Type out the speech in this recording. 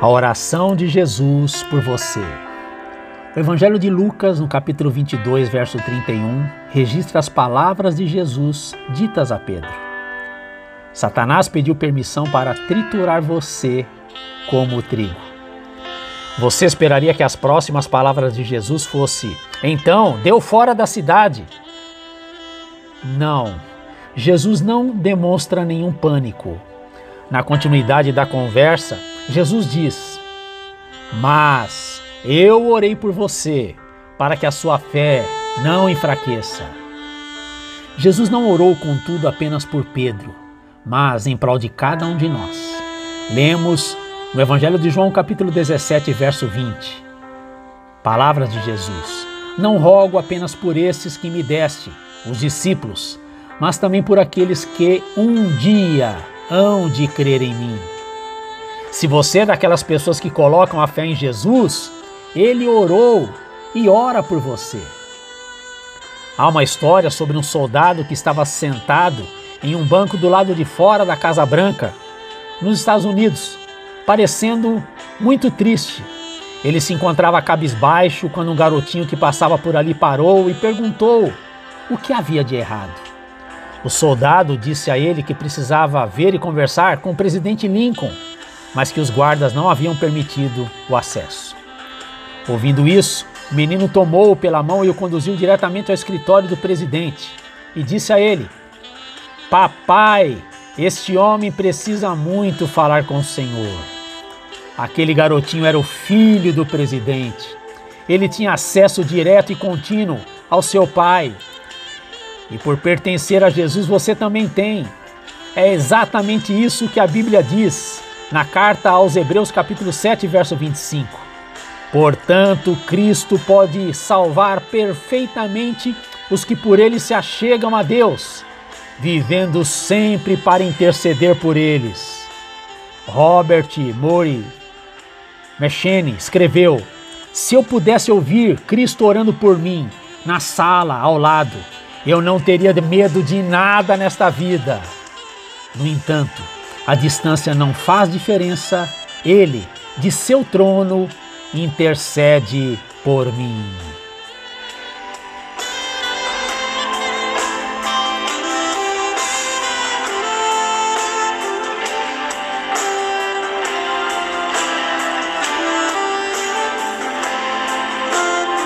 A oração de Jesus por você. O Evangelho de Lucas, no capítulo 22, verso 31, registra as palavras de Jesus ditas a Pedro. Satanás pediu permissão para triturar você como o trigo. Você esperaria que as próximas palavras de Jesus fosse: "Então, deu fora da cidade". Não. Jesus não demonstra nenhum pânico. Na continuidade da conversa, Jesus diz: Mas eu orei por você, para que a sua fé não enfraqueça. Jesus não orou, contudo, apenas por Pedro, mas em prol de cada um de nós. Lemos no Evangelho de João, capítulo 17, verso 20. Palavras de Jesus: Não rogo apenas por estes que me deste, os discípulos, mas também por aqueles que um dia hão de crer em mim. Se você é daquelas pessoas que colocam a fé em Jesus, ele orou e ora por você. Há uma história sobre um soldado que estava sentado em um banco do lado de fora da Casa Branca, nos Estados Unidos, parecendo muito triste. Ele se encontrava cabisbaixo quando um garotinho que passava por ali parou e perguntou o que havia de errado. O soldado disse a ele que precisava ver e conversar com o presidente Lincoln mas que os guardas não haviam permitido o acesso. Ouvindo isso, o menino tomou-o pela mão e o conduziu diretamente ao escritório do presidente e disse a ele: Papai, este homem precisa muito falar com o Senhor. Aquele garotinho era o filho do presidente. Ele tinha acesso direto e contínuo ao seu pai. E por pertencer a Jesus, você também tem. É exatamente isso que a Bíblia diz na carta aos Hebreus, capítulo 7, verso 25. Portanto, Cristo pode salvar perfeitamente os que por ele se achegam a Deus, vivendo sempre para interceder por eles. Robert Murray Mechene escreveu: Se eu pudesse ouvir Cristo orando por mim na sala ao lado, eu não teria medo de nada nesta vida. No entanto, a distância não faz diferença, ele, de seu trono, intercede por mim.